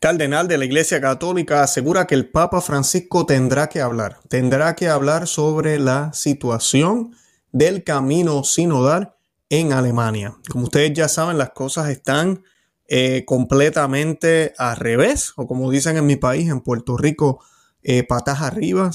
cardenal de la Iglesia Católica asegura que el Papa Francisco tendrá que hablar, tendrá que hablar sobre la situación del camino sinodal en Alemania. Como ustedes ya saben, las cosas están eh, completamente al revés, o como dicen en mi país, en Puerto Rico, eh, patas arriba,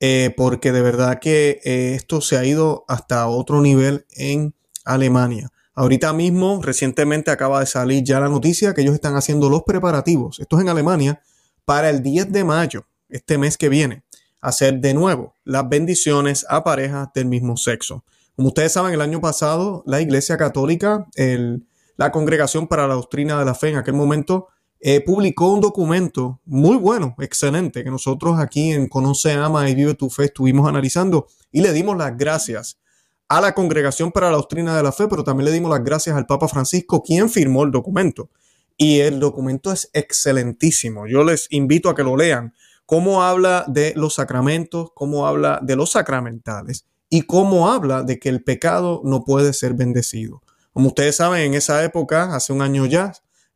eh, porque de verdad que esto se ha ido hasta otro nivel en Alemania. Ahorita mismo, recientemente acaba de salir ya la noticia que ellos están haciendo los preparativos, esto es en Alemania, para el 10 de mayo, este mes que viene, hacer de nuevo las bendiciones a parejas del mismo sexo. Como ustedes saben, el año pasado la Iglesia Católica, la Congregación para la Doctrina de la Fe en aquel momento, eh, publicó un documento muy bueno, excelente, que nosotros aquí en Conoce, Ama y Vive tu Fe estuvimos analizando y le dimos las gracias a la Congregación para la Doctrina de la Fe, pero también le dimos las gracias al Papa Francisco, quien firmó el documento. Y el documento es excelentísimo. Yo les invito a que lo lean. Cómo habla de los sacramentos, cómo habla de los sacramentales y cómo habla de que el pecado no puede ser bendecido. Como ustedes saben, en esa época, hace un año ya,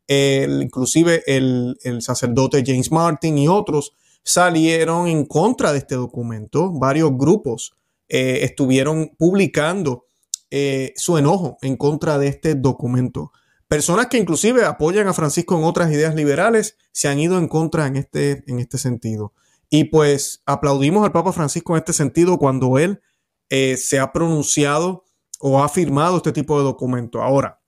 inclusive el, el sacerdote James Martin y otros salieron en contra de este documento. Varios grupos eh, estuvieron publicando eh, su enojo en contra de este documento. Personas que inclusive apoyan a Francisco en otras ideas liberales se han ido en contra en este, en este sentido. Y pues aplaudimos al Papa Francisco en este sentido cuando él eh, se ha pronunciado o ha firmado este tipo de documento. Ahora,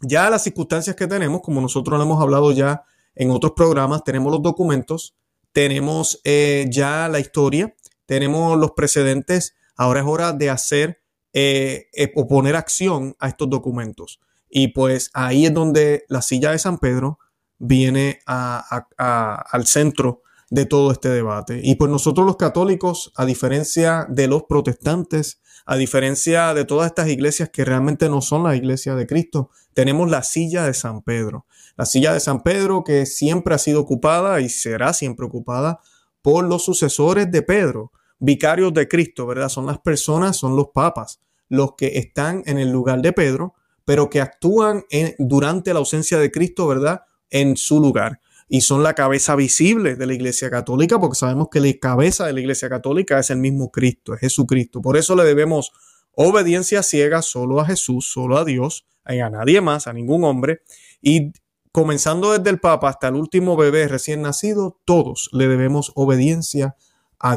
ya las circunstancias que tenemos, como nosotros lo hemos hablado ya en otros programas, tenemos los documentos, tenemos ya la historia, tenemos los precedentes Ahora es hora de hacer eh, eh, o poner acción a estos documentos. Y pues ahí es donde la silla de San Pedro viene al centro de todo este debate. Y pues nosotros los católicos, a diferencia de los protestantes, a diferencia de todas estas iglesias que realmente no son la iglesia de Cristo, tenemos la silla de San Pedro. La silla de San Pedro que siempre ha sido ocupada y será siempre ocupada por los sucesores de Pedro, vicarios de Cristo, ¿verdad? Son las personas, son los papas, los que están en el lugar de Pedro, pero que actúan durante la ausencia de Cristo, ¿verdad? En su lugar. Y son la cabeza visible de la Iglesia Católica, porque sabemos que la cabeza de la Iglesia Católica es el mismo Cristo, es Jesucristo. Por eso le debemos obediencia ciega solo a Jesús, solo a Dios, a nadie más, a ningún hombre. Y comenzando desde el Papa hasta el último bebé recién nacido, todos le debemos obediencia a.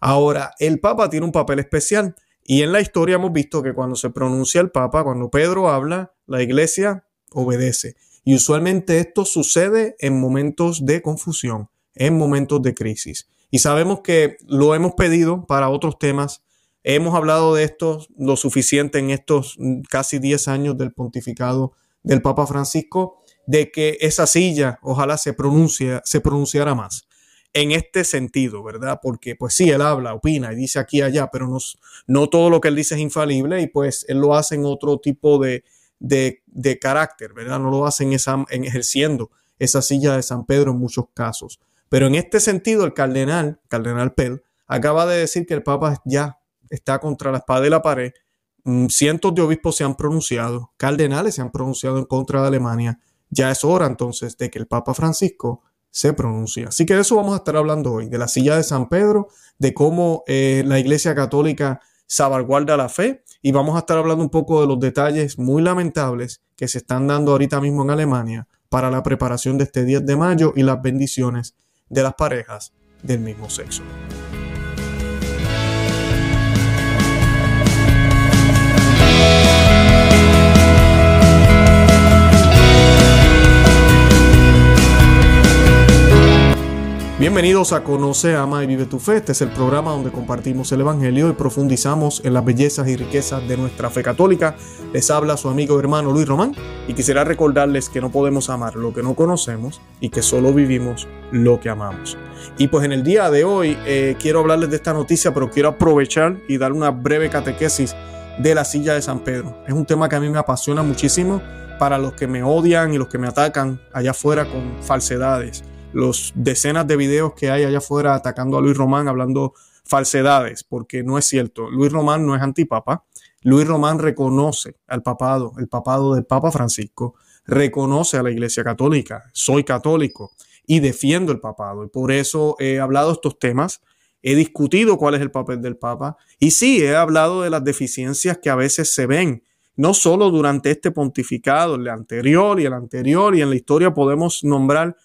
Ahora, el Papa tiene un papel especial y en la historia hemos visto que cuando se pronuncia el Papa, cuando Pedro habla, la iglesia obedece. Y usualmente esto sucede en momentos de confusión, en momentos de crisis. Y sabemos que lo hemos pedido para otros temas. Hemos hablado de esto lo suficiente en estos casi 10 años del pontificado del Papa Francisco, de que esa silla ojalá se pronuncie, se pronunciara más en este sentido, ¿verdad? Porque pues sí, él habla, opina y dice aquí y allá, pero no, no todo lo que él dice es infalible y pues él lo hace en otro tipo de, de, carácter, ¿verdad? No lo hace en, esa, en ejerciendo esa silla de San Pedro en muchos casos. Pero en este sentido, el cardenal, cardenal Pell, acaba de decir que el Papa ya está contra la espada de la pared. Mm, cientos de obispos se han pronunciado, cardenales se han pronunciado en contra de Alemania. Ya es hora entonces de que el Papa Francisco se pronuncia. Así que de eso vamos a estar hablando hoy, de la silla de San Pedro, de cómo eh, la Iglesia Católica salvaguarda la fe y vamos a estar hablando un poco de los detalles muy lamentables que se están dando ahorita mismo en Alemania para la preparación de este 10 de mayo y las bendiciones de las parejas del mismo sexo. Bienvenidos a Conoce, Ama y Vive tu Fe. Este es el programa donde compartimos el Evangelio y profundizamos en las bellezas y riquezas de nuestra fe católica. Les habla su amigo hermano Luis Román y quisiera recordarles que no podemos amar lo que no conocemos y que solo vivimos lo que amamos. Y pues en el día de hoy eh, quiero hablarles de esta noticia, pero quiero aprovechar y dar una breve catequesis de la silla de San Pedro. Es un tema que a mí me apasiona muchísimo para los que me odian y los que me atacan allá afuera con falsedades los decenas de videos que hay allá afuera atacando a Luis Román, hablando falsedades, porque no es cierto. Luis Román no es antipapa. Luis Román reconoce al papado, el papado del Papa Francisco, reconoce a la Iglesia Católica. Soy católico. y defiendo el papado. Y por eso he hablado estos temas, he discutido cuál es el papel del papa y sí, he hablado de las deficiencias que a veces se ven, no solo durante este pontificado, el anterior y el anterior, y en la historia podemos nombrar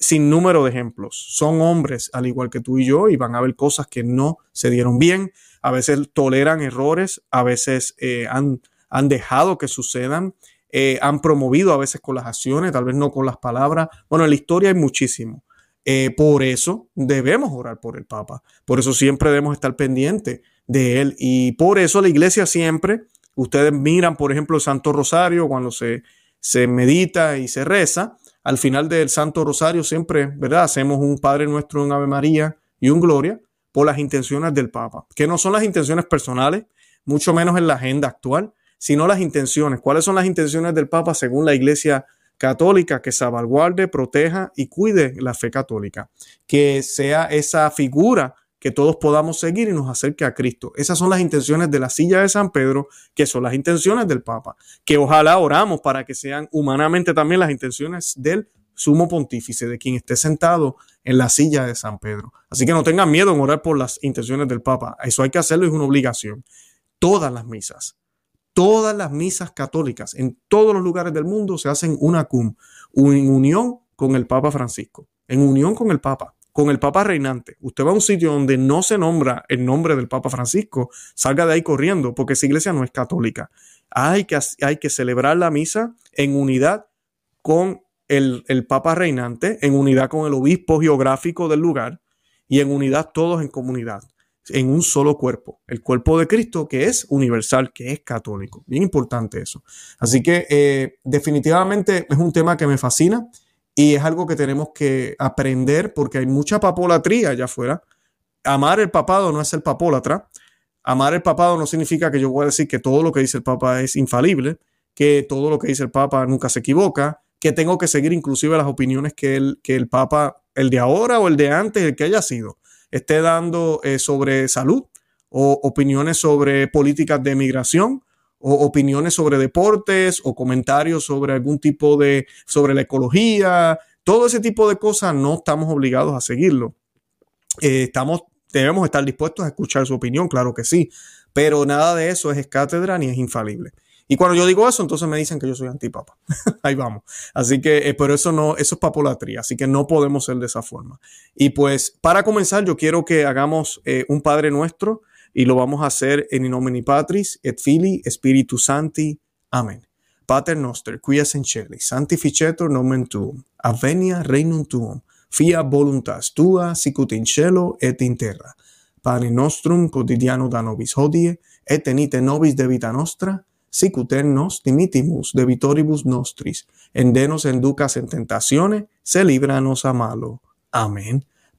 sin número de ejemplos. Son hombres al igual que tú y yo y van a ver cosas que no se dieron bien, a veces toleran errores, a veces eh, han, han dejado que sucedan eh, han promovido a veces con las acciones, tal vez no con las palabras. Bueno, en la historia hay muchísimo. Eh, por eso debemos orar por el Papa. Por eso siempre debemos estar pendientes de él. Y por eso la iglesia siempre, ustedes miran, por ejemplo, el Santo Rosario, cuando se, se medita y se reza, al final del Santo Rosario siempre, ¿verdad? Hacemos un Padre Nuestro, un Ave María y un Gloria por las intenciones del Papa, que no son las intenciones personales, mucho menos en la agenda actual, sino las intenciones. ¿Cuáles son las intenciones del Papa según la Iglesia católica? Que salvaguarde, proteja y cuide la fe católica. Que sea esa figura que todos podamos seguir y nos acerque a Cristo. Esas son las intenciones de la silla de San Pedro, que son las intenciones del Papa. Que ojalá oramos para que sean humanamente también las intenciones del sumo pontífice, de quien esté sentado en la silla de San Pedro. Así que no tengan miedo en orar por las intenciones del Papa. Eso hay que hacerlo, es una obligación. Todas las misas todas las misas católicas en todos los lugares del mundo se hacen una cum, en unión con el Papa Francisco, en unión con el Papa, con el Papa reinante. Usted va a un sitio donde no se nombra el nombre del Papa Francisco, salga de ahí corriendo, porque esa iglesia no es católica. Hay que, hay que celebrar la misa en unidad con el, el Papa reinante, en unidad con el obispo geográfico del lugar y en unidad todos en comunidad en un solo cuerpo, el cuerpo de Cristo que es universal, que es católico. Bien importante eso. Así que eh, definitivamente es un tema que me fascina y es algo que tenemos que aprender porque hay mucha papolatría allá afuera. Amar el papado no es el papólatra. Amar el papado no significa que yo voy a decir que todo lo que dice el papa es infalible, que todo lo que dice el papa nunca se equivoca, que tengo que seguir inclusive las opiniones que el, que el papa, el de ahora o el de antes, el que haya sido esté dando eh, sobre salud o opiniones sobre políticas de migración o opiniones sobre deportes o comentarios sobre algún tipo de, sobre la ecología, todo ese tipo de cosas no estamos obligados a seguirlo. Eh, estamos, debemos estar dispuestos a escuchar su opinión, claro que sí, pero nada de eso es cátedra ni es infalible. Y cuando yo digo eso, entonces me dicen que yo soy antipapa. Ahí vamos. Así que, eh, pero eso no, eso es papolatría, así que no podemos ser de esa forma. Y pues, para comenzar, yo quiero que hagamos eh, un Padre Nuestro y lo vamos a hacer en nomine Patris et Filii Spiritus Santi. Amén. Pater noster, qui es in celi, sanctificetur nomen tuum, avenia regnum tuum, fia voluntas tua, sicut in cielo et in terra. Pane nostrum quotidiano da nobis hodie, et tenite nobis de vita nostra, sicuter nos dimitimus de vitoribus nostris, endenos en ducas en tentaciones, se líbranos a malo. Amén.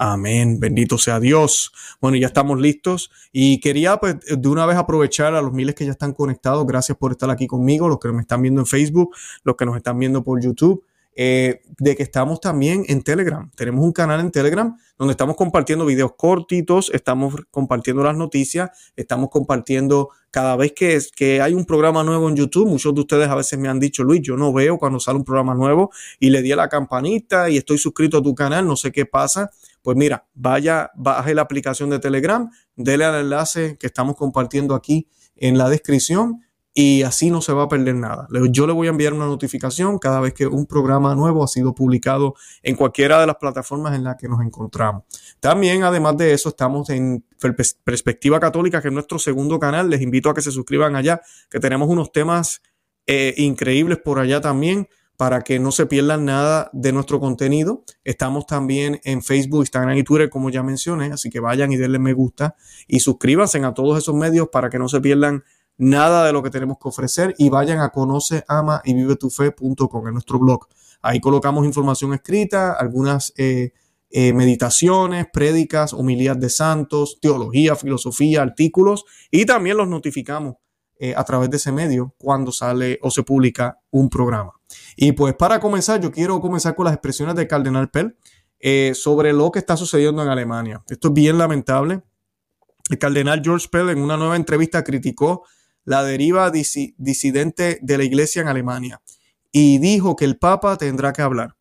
Amén, bendito sea Dios. Bueno, ya estamos listos y quería pues, de una vez aprovechar a los miles que ya están conectados. Gracias por estar aquí conmigo, los que me están viendo en Facebook, los que nos están viendo por YouTube. Eh, de que estamos también en Telegram. Tenemos un canal en Telegram donde estamos compartiendo videos cortitos, estamos compartiendo las noticias, estamos compartiendo cada vez que, que hay un programa nuevo en YouTube. Muchos de ustedes a veces me han dicho, Luis, yo no veo cuando sale un programa nuevo y le di a la campanita y estoy suscrito a tu canal, no sé qué pasa. Pues mira, vaya, baje la aplicación de Telegram, dele al enlace que estamos compartiendo aquí en la descripción y así no se va a perder nada. Yo le voy a enviar una notificación cada vez que un programa nuevo ha sido publicado en cualquiera de las plataformas en las que nos encontramos. También, además de eso, estamos en Perspectiva Católica, que es nuestro segundo canal. Les invito a que se suscriban allá, que tenemos unos temas eh, increíbles por allá también para que no se pierdan nada de nuestro contenido. Estamos también en Facebook, Instagram y Twitter, como ya mencioné, así que vayan y denle me gusta y suscríbanse a todos esos medios para que no se pierdan nada de lo que tenemos que ofrecer y vayan a conoce, ama y vive tu fe.com en nuestro blog. Ahí colocamos información escrita, algunas eh, eh, meditaciones, prédicas, homilías de santos, teología, filosofía, artículos y también los notificamos eh, a través de ese medio cuando sale o se publica un programa. Y pues para comenzar, yo quiero comenzar con las expresiones del cardenal Pell eh, sobre lo que está sucediendo en Alemania. Esto es bien lamentable. El cardenal George Pell en una nueva entrevista criticó la deriva disidente de la iglesia en Alemania y dijo que el Papa tendrá que hablar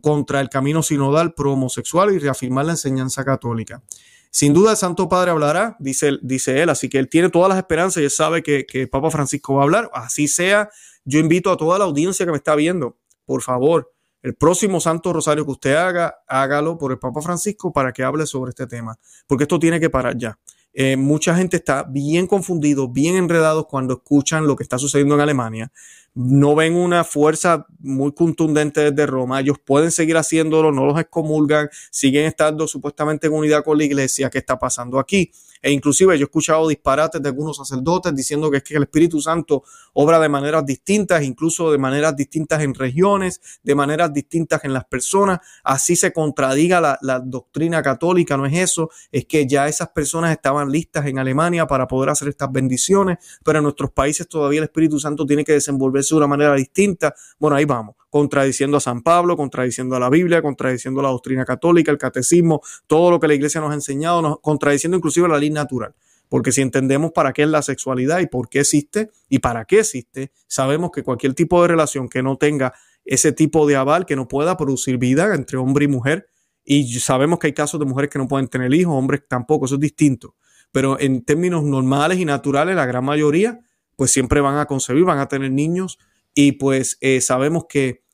contra el camino sinodal pro homosexual y reafirmar la enseñanza católica. Sin duda el Santo Padre hablará, dice, él, así que él tiene todas las esperanzas y él sabe que, que el Papa Francisco va a hablar, así sea. Yo invito a toda la audiencia que me está viendo, por favor, el próximo Santo Rosario que usted haga, hágalo por el Papa Francisco para que hable sobre este tema, porque esto tiene que parar ya. Eh, mucha gente está bien confundido, bien enredado cuando escuchan lo que está sucediendo en Alemania. No ven una fuerza muy contundente desde Roma. Ellos pueden seguir haciéndolo, no los excomulgan, siguen estando supuestamente en unidad con la iglesia. ¿Qué está pasando aquí? E inclusive yo he escuchado disparates de algunos sacerdotes diciendo que es que el Espíritu Santo obra de maneras distintas, incluso de maneras distintas en regiones, de maneras distintas en las personas. Así se contradiga la, doctrina católica, no es eso, es que ya esas personas estaban listas en Alemania para poder hacer estas bendiciones, pero en nuestros países todavía el Espíritu Santo tiene que desenvolverse de una manera distinta. Bueno, ahí vamos contradiciendo a San Pablo, contradiciendo a la Biblia, contradiciendo la doctrina católica, el catecismo, todo lo que la iglesia nos ha enseñado, contradiciendo inclusive la ley natural. Porque si entendemos para qué es la sexualidad y por qué existe y para qué existe, sabemos que cualquier tipo de relación que no tenga ese tipo de aval, que no pueda producir vida entre hombre y mujer, y sabemos que hay casos de mujeres que no pueden tener hijos, hombres tampoco, eso es distinto. Pero en términos normales y naturales, la gran mayoría, pues siempre van a concebir, van a tener niños, y pues eh, sabemos que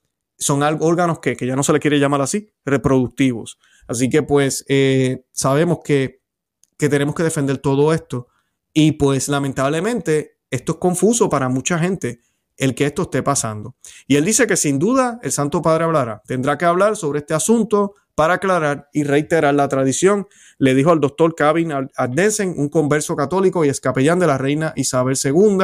son órganos que, ya no se le quiere llamar así, reproductivos. Así que pues eh, sabemos que, que tenemos que defender todo esto y pues lamentablemente esto es confuso para mucha gente el que esto esté pasando. Y él dice que sin duda el Santo Padre hablará. Tendrá que hablar sobre este asunto para aclarar y reiterar la tradición. Le dijo al doctor Kevin Addensen, un converso católico y escapellán de la reina Isabel II,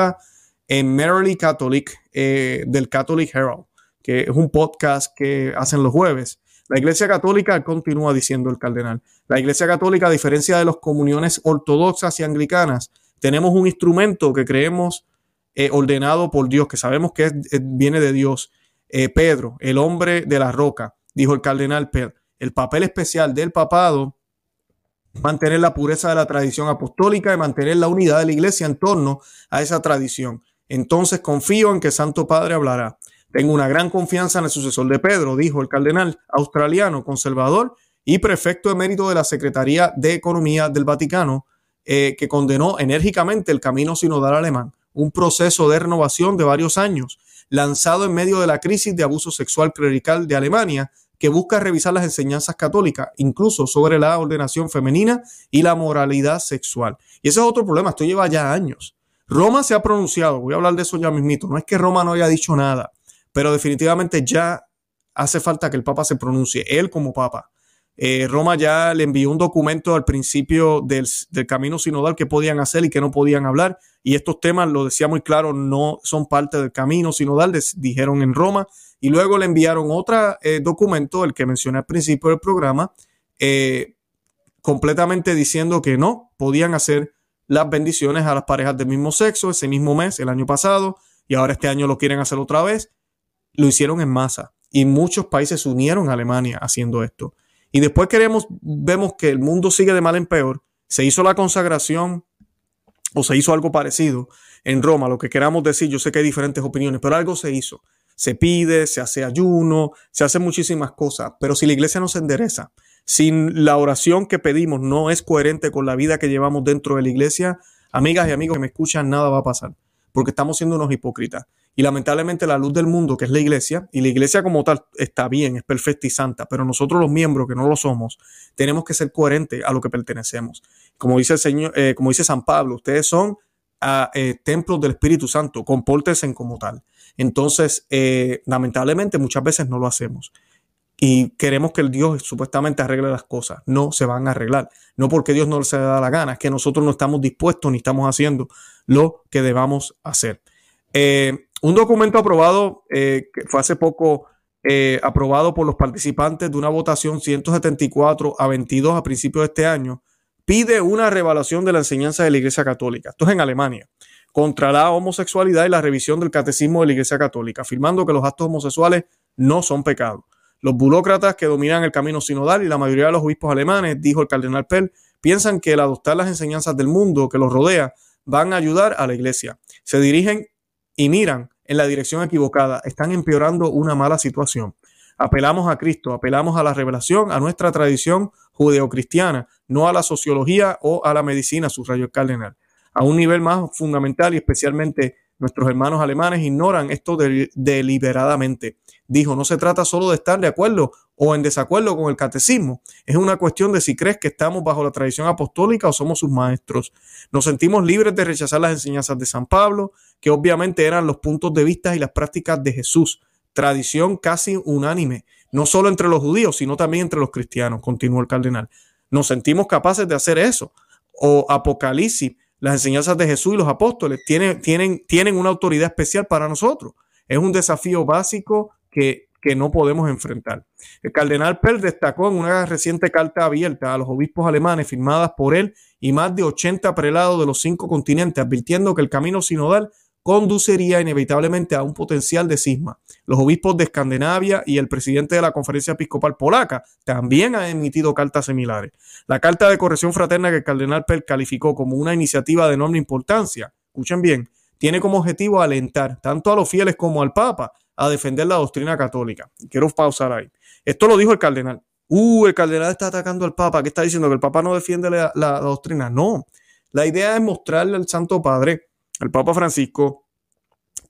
en Merrily Catholic eh, del Catholic Herald que es un podcast que hacen los jueves. La Iglesia Católica, continúa diciendo el cardenal, la Iglesia Católica, a diferencia de las comuniones ortodoxas y anglicanas, tenemos un instrumento que creemos eh, ordenado por Dios, que sabemos que viene de Dios. Eh, Pedro, el hombre de la roca, dijo el cardenal Pedro, el papel especial del papado, mantener la pureza de la tradición apostólica y mantener la unidad de la iglesia en torno a esa tradición. Entonces confío en que Santo Padre hablará. Tengo una gran confianza en el sucesor de Pedro, dijo el cardenal australiano conservador y prefecto emérito de la Secretaría de Economía del Vaticano, eh, que condenó enérgicamente el camino sinodal alemán, un proceso de renovación de varios años, lanzado en medio de la crisis de abuso sexual clerical de Alemania, que busca revisar las enseñanzas católicas, incluso sobre la ordenación femenina y la moralidad sexual. Y ese es otro problema, esto lleva ya años. Roma se ha pronunciado, voy a hablar de eso ya mismito, no es que Roma no haya dicho nada, pero definitivamente ya hace falta que el Papa se pronuncie, él como Papa. Eh, Roma ya le envió un documento al principio del, camino sinodal que podían hacer y que no podían hablar. Y estos temas, lo decía muy claro, no son parte del camino sinodal, dijeron en Roma. Y luego le enviaron otro eh, documento, el que mencioné al principio del programa, eh, completamente diciendo que no podían hacer las bendiciones a las parejas del mismo sexo ese mismo mes, el año pasado, y ahora este año lo quieren hacer otra vez lo hicieron en masa y muchos países se unieron a Alemania haciendo esto. Y después queremos, vemos que el mundo sigue de mal en peor. Se hizo la consagración o se hizo algo parecido en Roma, lo que queramos decir, yo sé que hay diferentes opiniones, pero algo se hizo. Se pide, se hace ayuno, se hacen muchísimas cosas, pero si la iglesia no se endereza, si la oración que pedimos no es coherente con la vida que llevamos dentro de la iglesia, amigas y amigos que me escuchan, nada va a pasar, porque estamos siendo unos hipócritas. Y lamentablemente la luz del mundo, que es la iglesia, y la iglesia como tal está bien, es perfecta y santa, pero nosotros los miembros que no lo somos, tenemos que ser coherentes a lo que pertenecemos. Como dice el Señor, eh, como dice San Pablo, ustedes son ah, eh, templos del Espíritu Santo, compórtense como tal. Entonces, eh, lamentablemente muchas veces no lo hacemos y queremos que el Dios supuestamente arregle las cosas. No se van a arreglar. No porque Dios no se da la gana, es que nosotros no estamos dispuestos ni estamos haciendo lo que debamos hacer. Eh, un documento aprobado, eh, que fue hace poco eh, aprobado por los participantes de una votación 174 a 22 a principios de este año, pide una revelación de la enseñanza de la Iglesia Católica. Esto es en Alemania. contra la homosexualidad y la revisión del catecismo de la Iglesia Católica, afirmando que los actos homosexuales no son pecados. Los burócratas que dominan el camino sinodal y la mayoría de los obispos alemanes, dijo el cardenal Pell, piensan que el adoptar las enseñanzas del mundo que los rodea van a ayudar a la Iglesia. Se dirigen y miran en la dirección equivocada, están empeorando una mala situación. Apelamos a Cristo, apelamos a la revelación, a nuestra tradición judeocristiana, no a la sociología o a la medicina, subrayó el cardenal. A un nivel más fundamental y especialmente nuestros hermanos alemanes ignoran esto deliberadamente. Dijo, no se trata solo de estar de acuerdo o en desacuerdo con el catecismo, es una cuestión de si crees que estamos bajo la tradición apostólica o somos sus maestros. Nos sentimos libres de rechazar las enseñanzas de San Pablo, que obviamente eran los puntos de vista y las prácticas de Jesús, tradición casi unánime, no solo entre los judíos, sino también entre los cristianos, continuó el cardenal. Nos sentimos capaces de hacer eso. O Apocalipsis, las enseñanzas de Jesús y los apóstoles tienen, tienen, tienen una autoridad especial para nosotros. Es un desafío básico que, que no podemos enfrentar. El cardenal Pell destacó en una reciente carta abierta a los obispos alemanes firmadas por él y más de 80 prelados de los cinco continentes, advirtiendo que el camino sinodal conduciría inevitablemente a un potencial de cisma. Los obispos de Escandinavia y el presidente de la Conferencia Episcopal Polaca también han emitido cartas similares. La carta de corrección fraterna que el cardenal Pell calificó como una iniciativa de enorme importancia, escuchen bien, tiene como objetivo alentar tanto a los fieles como al Papa a defender la doctrina católica. Quiero pausar ahí. Esto lo dijo el cardenal. Uh, el cardenal está atacando al Papa. ¿Qué está diciendo? ¿Que el Papa no defiende la, doctrina? No. La idea es mostrarle al Santo Padre el Papa Francisco,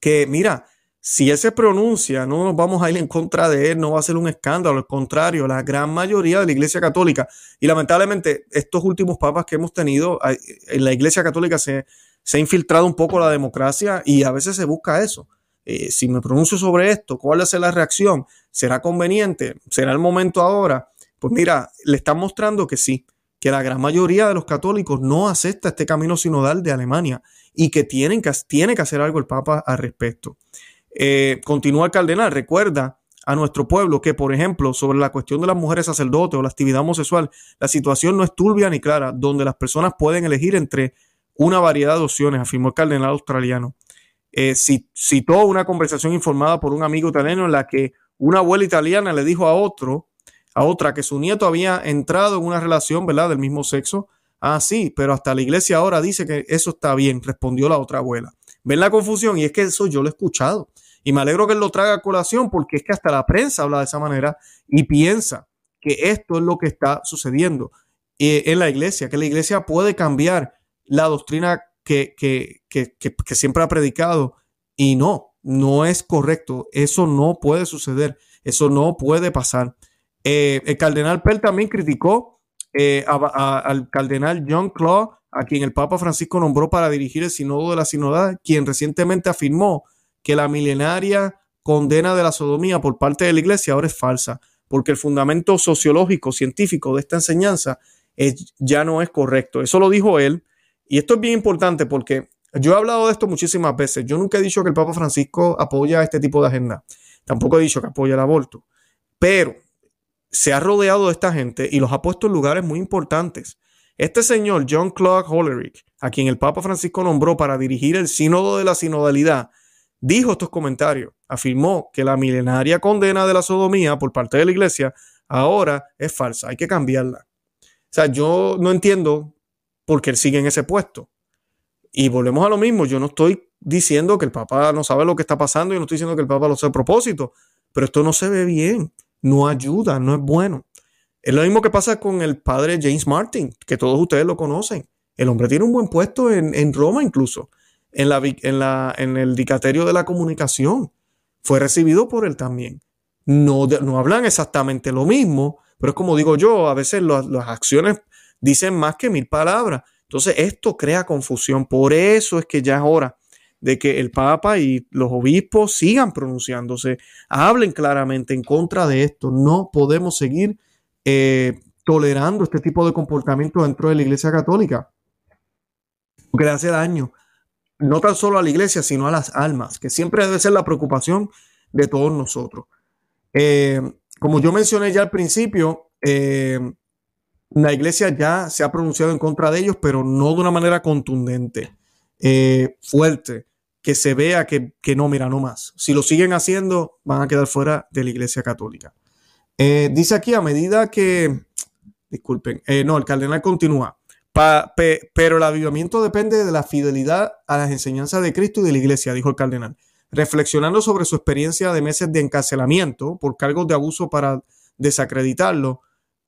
que mira, si él se pronuncia, no nos vamos a ir en contra de él, no va a ser un escándalo, al contrario, la gran mayoría de la Iglesia Católica, y lamentablemente estos últimos papas que hemos tenido, en la Iglesia Católica se, ha infiltrado un poco la democracia y a veces se busca eso. Eh, si me pronuncio sobre esto, ¿cuál ser la reacción? ¿Será conveniente? ¿Será el momento ahora? Pues mira, le están mostrando que sí, que la gran mayoría de los católicos no acepta este camino sinodal de Alemania y que, tienen que tiene que hacer algo el Papa al respecto. Eh, continúa el cardenal, recuerda a nuestro pueblo que, por ejemplo, sobre la cuestión de las mujeres sacerdotes o la actividad homosexual, la situación no es turbia ni clara, donde las personas pueden elegir entre una variedad de opciones, afirmó el cardenal australiano. Eh, citó una conversación informada por un amigo italiano en la que una abuela italiana le dijo a otro a otra que su nieto había entrado en una relación, ¿verdad?, del mismo sexo. Ah, sí, pero hasta la iglesia ahora dice que eso está bien, respondió la otra abuela. ¿Ven la confusión? Y es que eso yo lo he escuchado. Y me alegro que él lo traiga a colación porque es que hasta la prensa habla de esa manera y piensa que esto es lo que está sucediendo eh, en la iglesia, que la iglesia puede cambiar la doctrina que, que, que, que siempre ha predicado. Y no, no es correcto. Eso no puede suceder. Eso no puede pasar. Eh, el cardenal Pell también criticó eh, al cardenal John Claude, a quien el Papa Francisco nombró para dirigir el Sínodo de la Sinodad, quien recientemente afirmó que la milenaria condena de la sodomía por parte de la Iglesia ahora es falsa, porque el fundamento sociológico, científico de esta enseñanza ya no es correcto. Eso lo dijo él. Y esto es bien importante porque yo he hablado de esto muchísimas veces. Yo nunca he dicho que el Papa Francisco apoya este tipo de agenda. Tampoco he dicho que apoya el aborto. Pero se ha rodeado de esta gente y los ha puesto en lugares muy importantes. Este señor, John Clark Hollerich, a quien el Papa Francisco nombró para dirigir el sínodo de la sinodalidad, dijo estos comentarios. Afirmó que la milenaria condena de la sodomía por parte de la iglesia ahora es falsa, hay que cambiarla. O sea, yo no entiendo por qué él sigue en ese puesto. Y volvemos a lo mismo, yo no estoy diciendo que el Papa no sabe lo que está pasando, y no estoy diciendo que el Papa lo hace a propósito, pero esto no se ve bien no ayuda, no es bueno. Es lo mismo que pasa con el padre James Martin, que todos ustedes lo conocen. El hombre tiene un buen puesto en, Roma incluso, en, la, en, la, en el dicaterio de la comunicación. Fue recibido por él también. No, no hablan exactamente lo mismo, pero es como digo yo, a veces las acciones dicen más que mil palabras. Entonces esto crea confusión. Por eso es que ya es hora de que el Papa y los obispos sigan pronunciándose, hablen claramente en contra de esto. No podemos seguir eh, tolerando este tipo de comportamiento dentro de la Iglesia Católica, porque le hace daño no tan solo a la Iglesia, sino a las almas, que siempre debe ser la preocupación de todos nosotros. Eh, como yo mencioné ya al principio, eh, la Iglesia ya se ha pronunciado en contra de ellos, pero no de una manera contundente. eh, fuerte, que se vea que, no, mira, no más. Si lo siguen haciendo, van a quedar fuera de la Iglesia Católica. Eh, dice aquí, a medida que, disculpen, eh, no, el cardenal continúa, pero el avivamiento depende de la fidelidad a las enseñanzas de Cristo y de la Iglesia, dijo el cardenal. Reflexionando sobre su experiencia de meses de encarcelamiento por cargos de abuso para desacreditarlo,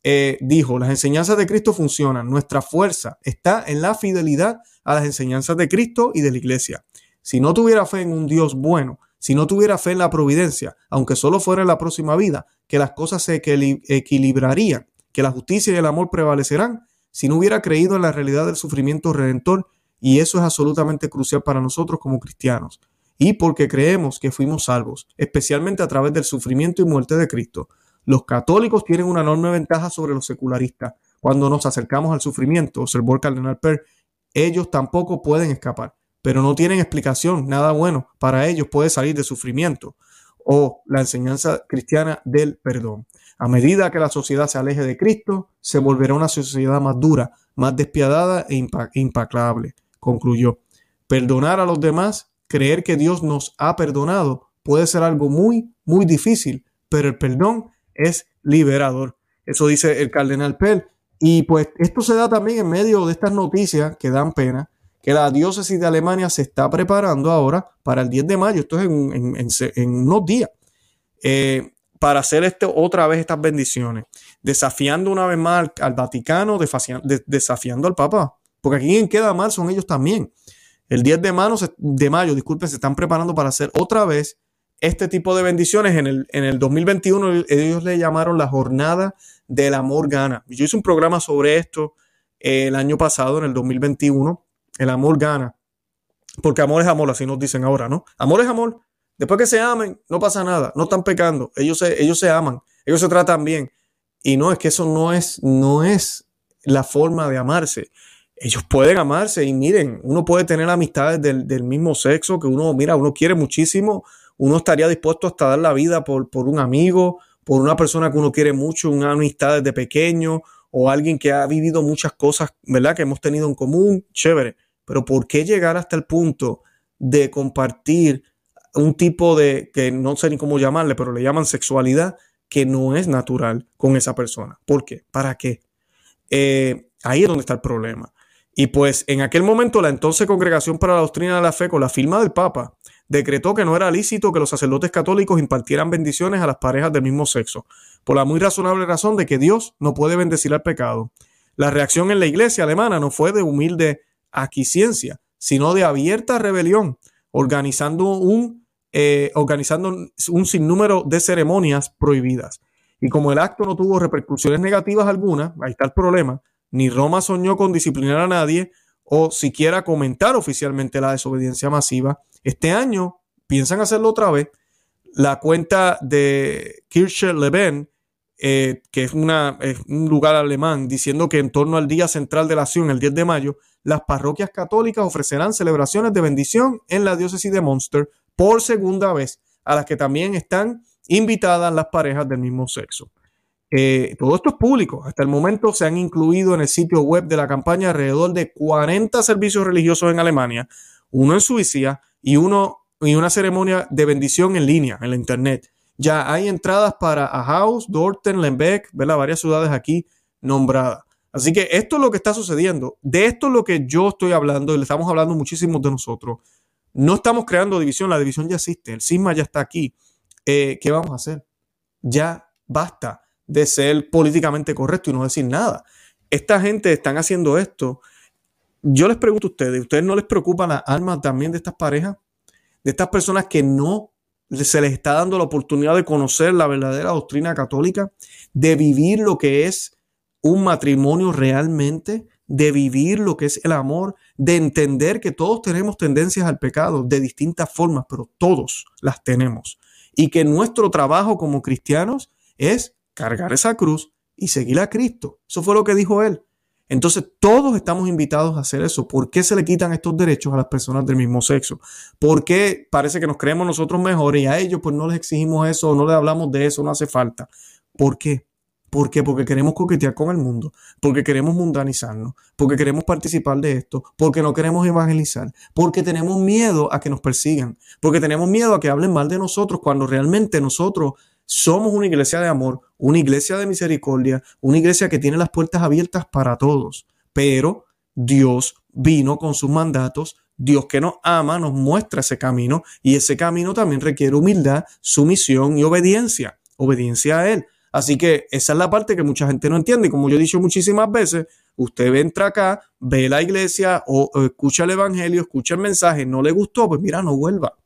eh, dijo, las enseñanzas de Cristo funcionan, nuestra fuerza está en la fidelidad a las enseñanzas de Cristo y de la iglesia. Si no tuviera fe en un Dios bueno, si no tuviera fe en la providencia, aunque solo fuera en la próxima vida, que las cosas se equilibrarían, que la justicia y el amor prevalecerán, si no hubiera creído en la realidad del sufrimiento redentor, y eso es absolutamente crucial para nosotros como cristianos, y porque creemos que fuimos salvos, especialmente a través del sufrimiento y muerte de Cristo. Los católicos tienen una enorme ventaja sobre los secularistas. Cuando nos acercamos al sufrimiento, observó el cardenal Per, ellos tampoco pueden escapar pero no tienen explicación, nada bueno. Para ellos puede salir de sufrimiento o la enseñanza cristiana del perdón. A medida que la sociedad se aleje de Cristo, se volverá una sociedad más dura, más despiadada e implacable, concluyó. Perdonar a los demás, creer que Dios nos ha perdonado, puede ser algo muy, muy difícil, pero el perdón es liberador. Eso dice el cardenal Pell. Y pues esto se da también en medio de estas noticias que dan pena, que la diócesis de Alemania se está preparando ahora para el 10 de mayo, esto es en, unos días, eh, para hacer esto otra vez estas bendiciones, desafiando una vez más al, Vaticano, desafiando al Papa, porque aquí quien queda mal son ellos también. El 10 de de mayo, disculpen, se están preparando para hacer otra vez este tipo de bendiciones. En el, en el 2021 ellos le llamaron la jornada del amor gana. Yo hice un programa sobre esto eh, el año pasado, en el 2021 el amor gana. Porque amor es amor, así nos dicen ahora, ¿no? Amor es amor. Después que se amen, no pasa nada, no están pecando, ellos se, ellos se aman, ellos se tratan bien. Y no, es que eso no es, no es la forma de amarse. Ellos pueden amarse y miren, uno puede tener amistades del, del, mismo sexo que uno, mira, uno quiere muchísimo, uno estaría dispuesto hasta dar la vida por, por un amigo, por una persona que uno quiere mucho, una amistad desde pequeño o alguien que ha vivido muchas cosas, ¿verdad? Que hemos tenido en común, chévere. Pero ¿por qué llegar hasta el punto de compartir un tipo de, que no sé ni cómo llamarle, pero le llaman sexualidad, que no es natural con esa persona? ¿Por qué? ¿Para qué? Eh, ahí es donde está el problema. Y pues en aquel momento la entonces Congregación para la Doctrina de la Fe, con la firma del Papa, decretó que no era lícito que los sacerdotes católicos impartieran bendiciones a las parejas del mismo sexo, por la muy razonable razón de que Dios no puede bendecir al pecado. La reacción en la iglesia alemana no fue de humilde aquiescencia, sino de abierta rebelión, organizando un, eh, organizando un sinnúmero de ceremonias prohibidas. Y como el acto no tuvo repercusiones negativas algunas, ahí está el problema, ni Roma soñó con disciplinar a nadie o siquiera comentar oficialmente la desobediencia masiva. Este año piensan hacerlo otra vez. La cuenta de Kirche Leben eh, que es, un lugar alemán, diciendo que en torno al Día Central de la Acción, el 10 de mayo, las parroquias católicas ofrecerán celebraciones de bendición en la diócesis de Munster por segunda vez, a las que también están invitadas las parejas del mismo sexo. Eh, todo esto es público. Hasta el momento se han incluido en el sitio web de la campaña alrededor de 40 servicios religiosos en Alemania, uno en Suiza y uno y una ceremonia de bendición en línea, en la internet. Ya hay entradas para Ahaus, Dorten, Lembeck, varias ciudades aquí nombradas. Así que esto es lo que está sucediendo. De esto es lo que yo estoy hablando y le estamos hablando muchísimo de nosotros. No estamos creando división, la división ya existe, el cisma ya está aquí. Eh, ¿Qué vamos a hacer? Ya basta de ser políticamente correcto y no decir nada. Esta gente están haciendo esto. Yo les pregunto a ustedes, ¿ustedes no les preocupan las almas también de estas parejas? De estas personas que no se les está dando la oportunidad de conocer la verdadera doctrina católica, de vivir lo que es un matrimonio realmente, de vivir lo que es el amor, de entender que todos tenemos tendencias al pecado de distintas formas, pero todos las tenemos. Y que nuestro trabajo como cristianos es cargar esa cruz y seguir a Cristo. Eso fue lo que dijo él. Entonces todos estamos invitados a hacer eso. ¿Por qué se le quitan estos derechos a las personas del mismo sexo? ¿Por qué parece que nos creemos nosotros mejores y a ellos pues no les exigimos eso, no les hablamos de eso, no hace falta? ¿Por qué? ¿Por qué? Porque queremos coquetear con el mundo, porque queremos mundanizarnos, porque queremos participar de esto, porque no queremos evangelizar, porque tenemos miedo a que nos persigan, porque tenemos miedo a que hablen mal de nosotros cuando realmente nosotros somos una iglesia de amor, una iglesia de misericordia, una iglesia que tiene las puertas abiertas para todos. Pero Dios vino con sus mandatos, Dios que nos ama nos muestra ese camino y ese camino también requiere humildad, sumisión y obediencia, obediencia a Él. Así que esa es la parte que mucha gente no entiende. Y como yo he dicho muchísimas veces, usted entra acá, ve la iglesia o, escucha el evangelio, escucha el mensaje, no le gustó, pues mira, no vuelva.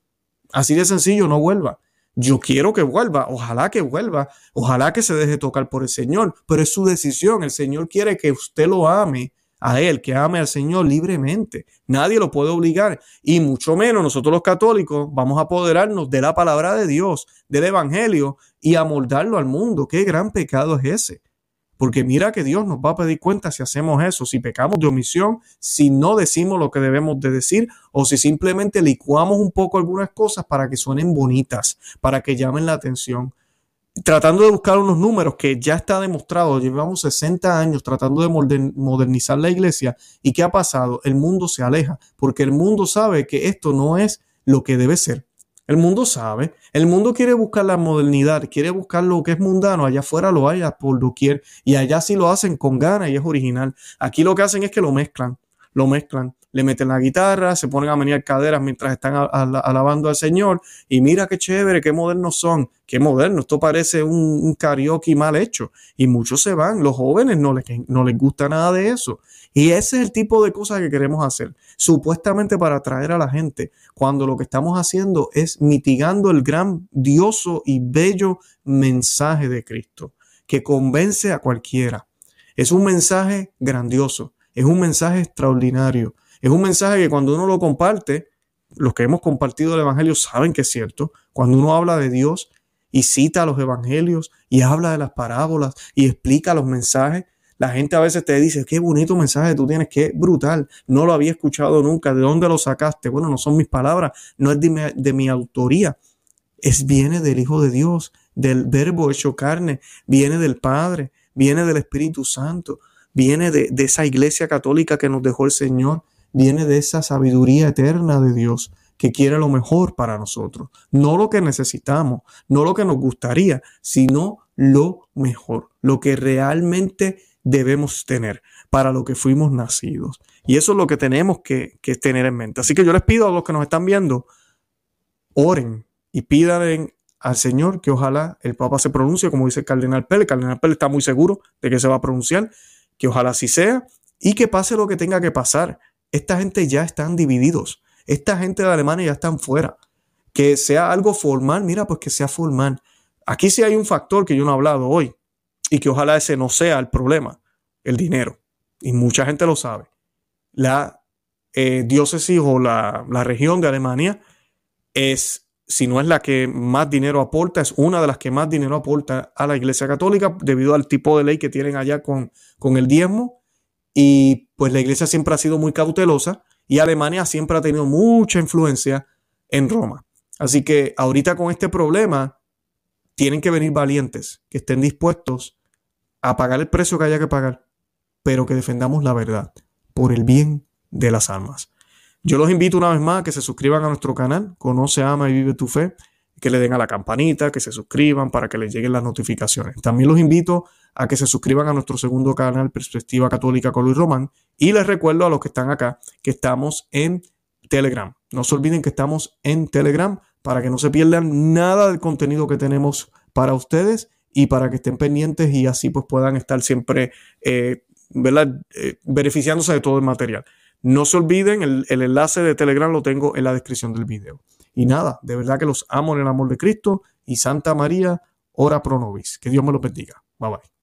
Así de sencillo, no vuelva. Yo quiero que vuelva, ojalá que vuelva, ojalá que se deje tocar por el Señor, pero es su decisión. El Señor quiere que usted lo ame a Él, que ame al Señor libremente. Nadie lo puede obligar y mucho menos nosotros los católicos vamos a apoderarnos de la palabra de Dios, del Evangelio y amoldarlo al mundo. Qué gran pecado es ese. Porque mira que Dios nos va a pedir cuenta si hacemos eso, si pecamos de omisión, si no decimos lo que debemos de decir o si simplemente licuamos un poco algunas cosas para que suenen bonitas, para que llamen la atención tratando de buscar unos números que ya está demostrado, llevamos 60 años tratando de modernizar la iglesia y ¿qué ha pasado? El mundo se aleja porque el mundo sabe que esto no es lo que debe ser. El mundo sabe, el mundo quiere buscar la modernidad, quiere buscar lo que es mundano, allá afuera lo haya por doquier y allá sí lo hacen con ganas y es original. Aquí lo que hacen es que lo mezclan, lo mezclan le meten la guitarra, se ponen a menear caderas mientras están alabando al Señor. Y mira qué chévere, qué modernos son, qué moderno. Esto parece un, karaoke mal hecho. Y muchos se van, los jóvenes no les, no les gusta nada de eso. Y ese es el tipo de cosas que queremos hacer, supuestamente para atraer a la gente, cuando lo que estamos haciendo es mitigando el grandioso y bello mensaje de Cristo, que convence a cualquiera. Es un mensaje grandioso, es un mensaje extraordinario, es un mensaje que cuando uno lo comparte, los que hemos compartido el Evangelio saben que es cierto. Cuando uno habla de Dios y cita los Evangelios y habla de las parábolas y explica los mensajes, la gente a veces te dice, qué bonito mensaje tú tienes, qué brutal, no lo había escuchado nunca, ¿de dónde lo sacaste? Bueno, no son mis palabras, no es de mi, de mi autoría, es viene del Hijo de Dios, del Verbo hecho carne, viene del Padre, viene del Espíritu Santo, viene de, de esa iglesia católica que nos dejó el Señor viene de esa sabiduría eterna de Dios que quiere lo mejor para nosotros. No lo que necesitamos, no lo que nos gustaría, sino lo mejor, lo que realmente debemos tener para lo que fuimos nacidos. Y eso es lo que tenemos que, tener en mente. Así que yo les pido a los que nos están viendo, oren y pidan al Señor que ojalá el Papa se pronuncie, como dice el Cardenal Pérez. El Cardenal Pérez está muy seguro de que se va a pronunciar, que ojalá así sea y que pase lo que tenga que pasar esta gente ya están divididos. Esta gente de Alemania ya están fuera. Que sea algo formal, mira, pues que sea formal. Aquí sí hay un factor que yo no he hablado hoy y que ojalá ese no sea el problema, el dinero. Y mucha gente lo sabe. La eh, diócesis o la, la región de Alemania es, si no es la que más dinero aporta, es una de las que más dinero aporta a la Iglesia Católica debido al tipo de ley que tienen allá con, con el diezmo y pues la iglesia siempre ha sido muy cautelosa y Alemania siempre ha tenido mucha influencia en Roma. Así que ahorita con este problema tienen que venir valientes, que estén dispuestos a pagar el precio que haya que pagar, pero que defendamos la verdad por el bien de las almas. Yo los invito una vez más a que se suscriban a nuestro canal, Conoce, Ama y Vive tu Fe, que le den a la campanita, que se suscriban para que les lleguen las notificaciones. También los invito a que se suscriban a nuestro segundo canal Perspectiva Católica con Luis Román y les recuerdo a los que están acá que estamos en Telegram. No se olviden que estamos en Telegram para que no se pierdan nada del contenido que tenemos para ustedes y para que estén pendientes y así pues puedan estar siempre eh, eh, beneficiándose de todo el material. No se olviden, el, el enlace de Telegram lo tengo en la descripción del video. Y nada, de verdad que los amo en el amor de Cristo y Santa María, ora pro nobis. Que Dios me lo bendiga. Bye bye.